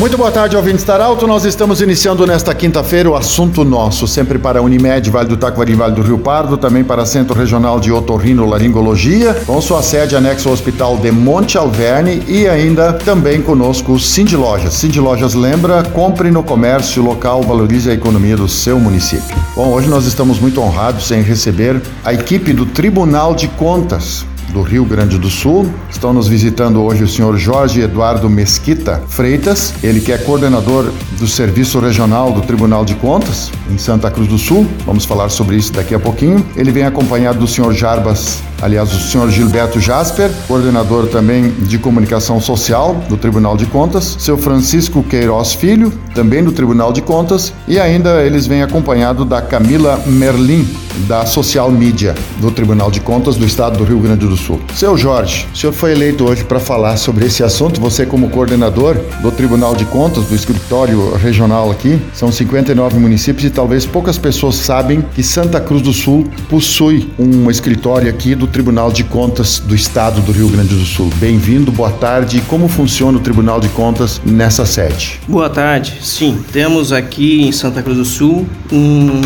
Muito boa tarde, ouvinte Estar Alto. Nós estamos iniciando nesta quinta-feira o assunto nosso, sempre para Unimed, Vale do Taquari, Vale do Rio Pardo, também para Centro Regional de Otorrino Laringologia, com sua sede anexo ao Hospital de Monte Alverne e ainda também conosco o Cindy Lojas. Cindy Lojas lembra, compre no comércio local, valorize a economia do seu município. Bom, hoje nós estamos muito honrados em receber a equipe do Tribunal de Contas do Rio Grande do Sul. Estão nos visitando hoje o senhor Jorge Eduardo Mesquita Freitas, ele que é coordenador do Serviço Regional do Tribunal de Contas em Santa Cruz do Sul. Vamos falar sobre isso daqui a pouquinho. Ele vem acompanhado do senhor Jarbas aliás, o senhor Gilberto Jasper, coordenador também de comunicação social do Tribunal de Contas, seu Francisco Queiroz Filho, também do Tribunal de Contas, e ainda eles vêm acompanhado da Camila Merlin, da Social Media do Tribunal de Contas do Estado do Rio Grande do Sul. Seu Jorge, o senhor foi eleito hoje para falar sobre esse assunto, você como coordenador do Tribunal de Contas, do escritório regional aqui, são 59 municípios e talvez poucas pessoas sabem que Santa Cruz do Sul possui um escritório aqui do Tribunal de Contas do Estado do Rio Grande do Sul. Bem-vindo, boa tarde. Como funciona o Tribunal de Contas nessa sede? Boa tarde. Sim, temos aqui em Santa Cruz do Sul um,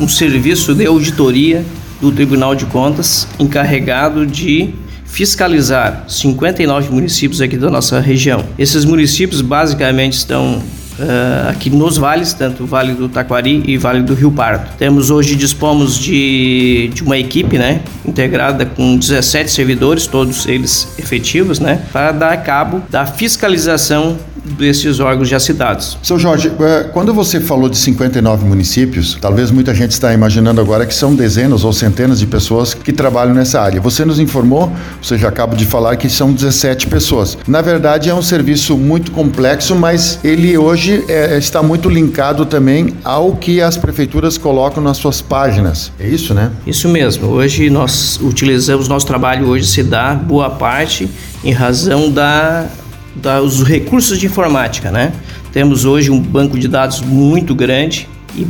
um serviço de auditoria do Tribunal de Contas encarregado de fiscalizar 59 municípios aqui da nossa região. Esses municípios basicamente estão uh, aqui nos vales, tanto Vale do Taquari e Vale do Rio Pardo. Temos hoje, dispomos de, de uma equipe, né, integrada com 17 servidores, todos eles efetivos, né, para dar cabo da fiscalização desses órgãos já citados. Seu Jorge, é, quando você falou de 59 municípios, talvez muita gente está imaginando agora que são dezenas ou centenas de pessoas que trabalham nessa área. Você nos informou, você já acaba de falar que são 17 pessoas. Na verdade, é um serviço muito complexo, mas ele hoje é, está muito linkado também ao que as prefeituras colocam nas suas páginas. É isso, né? Isso mesmo. Hoje nós utilizamos nosso trabalho hoje se dá boa parte em razão da dos recursos de informática, né? Temos hoje um banco de dados muito grande e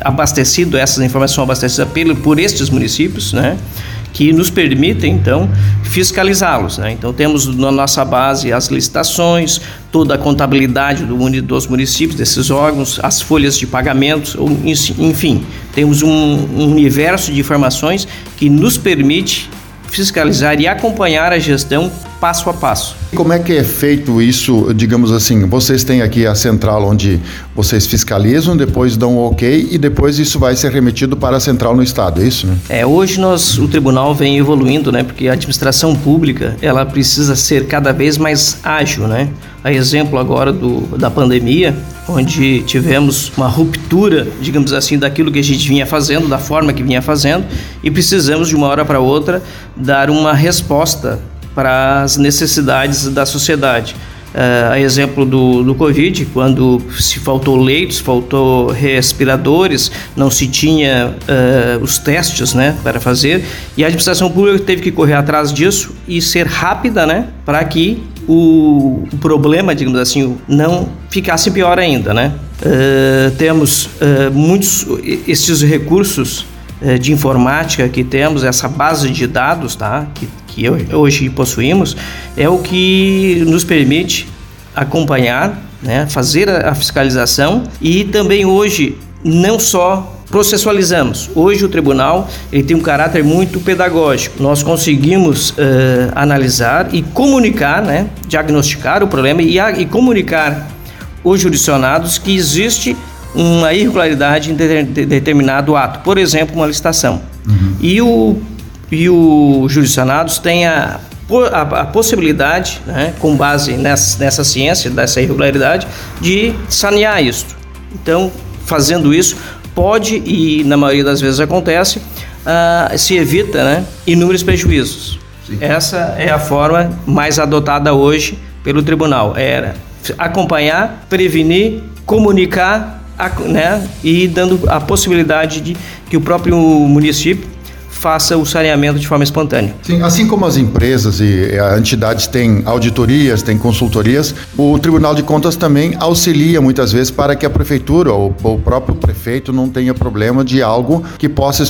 abastecido, essas informações são abastecidas pelo, por estes municípios, né? Que nos permitem, então, fiscalizá-los. Né? Então, temos na nossa base as licitações, toda a contabilidade do, dos municípios, desses órgãos, as folhas de pagamento, enfim, temos um, um universo de informações que nos permite fiscalizar e acompanhar a gestão passo a passo. Como é que é feito isso, digamos assim, vocês têm aqui a central onde vocês fiscalizam, depois dão o ok e depois isso vai ser remetido para a central no estado, é isso, né? É, hoje nós, o tribunal vem evoluindo, né, porque a administração pública, ela precisa ser cada vez mais ágil, né? A exemplo agora do, da pandemia, onde tivemos uma ruptura, digamos assim, daquilo que a gente vinha fazendo, da forma que vinha fazendo, e precisamos de uma hora para outra dar uma resposta para as necessidades da sociedade. Uh, a exemplo do, do Covid, quando se faltou leitos, faltou respiradores, não se tinha uh, os testes né, para fazer, e a administração pública teve que correr atrás disso e ser rápida né, para que o, o, problema, digamos assim, não ficasse pior ainda. Né? Uh, temos muitos esses recursos de informática que temos, essa base de dados tá, que que hoje possuímos é o que nos permite acompanhar, né, fazer a fiscalização e também hoje não só processualizamos. Hoje o tribunal ele tem um caráter muito pedagógico. Nós conseguimos uh, analisar e comunicar, né, diagnosticar o problema e, a, e comunicar os jurisdicionados que existe uma irregularidade em de, de, determinado ato, por exemplo, uma licitação. Uhum. E o e os jurisdicionados têm a, a, a possibilidade, né, com base nessa, nessa ciência, dessa irregularidade, de sanear isso. Então, fazendo isso, pode, e na maioria das vezes acontece, uh, se evita né, inúmeros prejuízos. Sim. Essa é a forma mais adotada hoje pelo tribunal. Era acompanhar, prevenir, comunicar né, e dando a possibilidade de que o próprio município faça o saneamento de forma espontânea. Sim, assim como as empresas e entidades têm auditorias, têm consultorias, o Tribunal de Contas também auxilia muitas vezes para que a prefeitura ou o próprio prefeito não tenha problema de algo que possa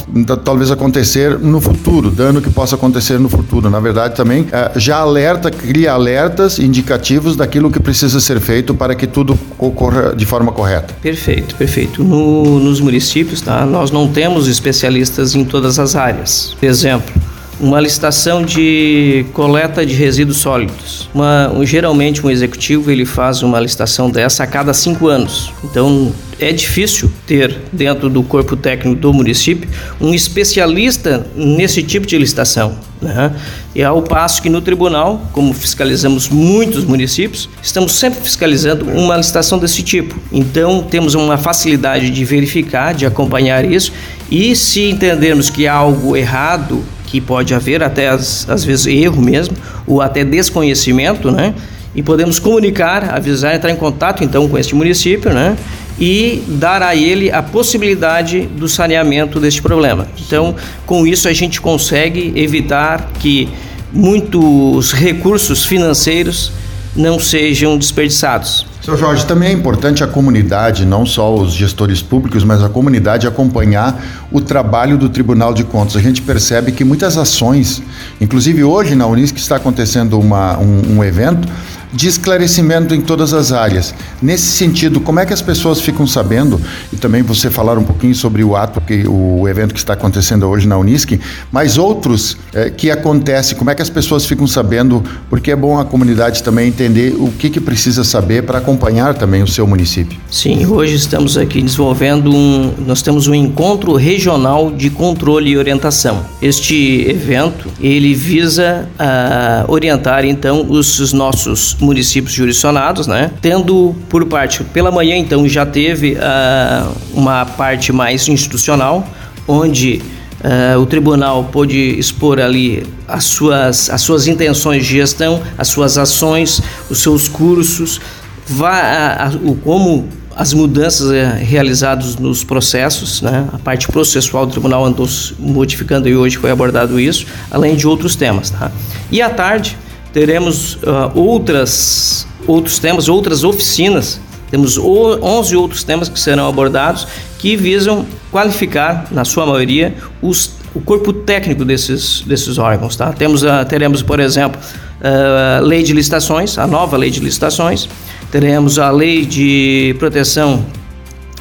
talvez acontecer no futuro, dano que possa acontecer no futuro. Na verdade, também eh, já alerta, cria alertas indicativos daquilo que precisa ser feito para que tudo ocorra de forma correta. Perfeito, perfeito. No, nos municípios, tá, nós não temos especialistas em todas as áreas. Por exemplo, uma licitação de coleta de resíduos sólidos. Uma, um, geralmente um executivo ele faz uma licitação dessa a cada cinco anos. Então é difícil ter dentro do corpo técnico do município um especialista nesse tipo de licitação. Né? E ao passo que no tribunal, como fiscalizamos muitos municípios, estamos sempre fiscalizando uma licitação desse tipo. Então temos uma facilidade de verificar, de acompanhar isso e se entendermos que há algo errado que pode haver até às, às vezes erro mesmo, ou até desconhecimento, né? E podemos comunicar, avisar, entrar em contato então com este município, né? E dar a ele a possibilidade do saneamento deste problema. Então, com isso a gente consegue evitar que muitos recursos financeiros não sejam desperdiçados. Seu Jorge, também é importante a comunidade, não só os gestores públicos, mas a comunidade acompanhar o trabalho do Tribunal de Contas. A gente percebe que muitas ações, inclusive hoje na Unisc está acontecendo uma, um, um evento de esclarecimento em todas as áreas. Nesse sentido, como é que as pessoas ficam sabendo, e também você falar um pouquinho sobre o ato, que, o evento que está acontecendo hoje na Unisc, mas outros é, que acontecem, como é que as pessoas ficam sabendo, porque é bom a comunidade também entender o que, que precisa saber para acompanhar também o seu município. Sim, hoje estamos aqui desenvolvendo um, nós temos um encontro regional de controle e orientação. Este evento, ele visa uh, orientar então os, os nossos municípios jurisdicionados, né? Tendo por parte, pela manhã então já teve uh, uma parte mais institucional, onde uh, o tribunal pôde expor ali as suas, as suas intenções de gestão, as suas ações, os seus cursos, vá, o como as mudanças eh, realizadas nos processos, né? a parte processual do tribunal andou modificando e hoje foi abordado isso, além de outros temas. Tá? E à tarde, teremos uh, outras, outros temas, outras oficinas. Temos 11 outros temas que serão abordados que visam qualificar, na sua maioria, os, o corpo técnico desses, desses órgãos. Tá? Temos, uh, teremos, por exemplo, a uh, lei de licitações, a nova lei de licitações, teremos a lei de proteção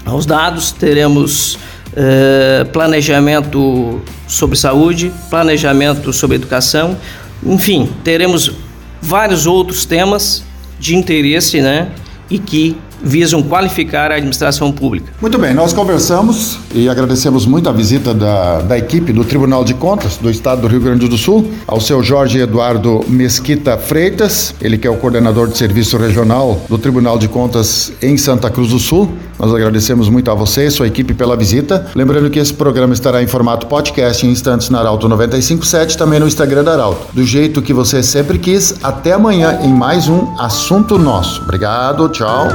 aos dados, teremos uh, planejamento sobre saúde, planejamento sobre educação, enfim, teremos vários outros temas de interesse, né? E que visam qualificar a administração pública. Muito bem, nós conversamos e agradecemos muito a visita da, da equipe do Tribunal de Contas do Estado do Rio Grande do Sul, ao seu Jorge Eduardo Mesquita Freitas, ele que é o coordenador de serviço regional do Tribunal de Contas em Santa Cruz do Sul. Nós agradecemos muito a você e sua equipe pela visita. Lembrando que esse programa estará em formato podcast em instantes na Arauto 957, também no Instagram da Arauto. Do jeito que você sempre quis, até amanhã em mais um Assunto Nosso. Obrigado, tchau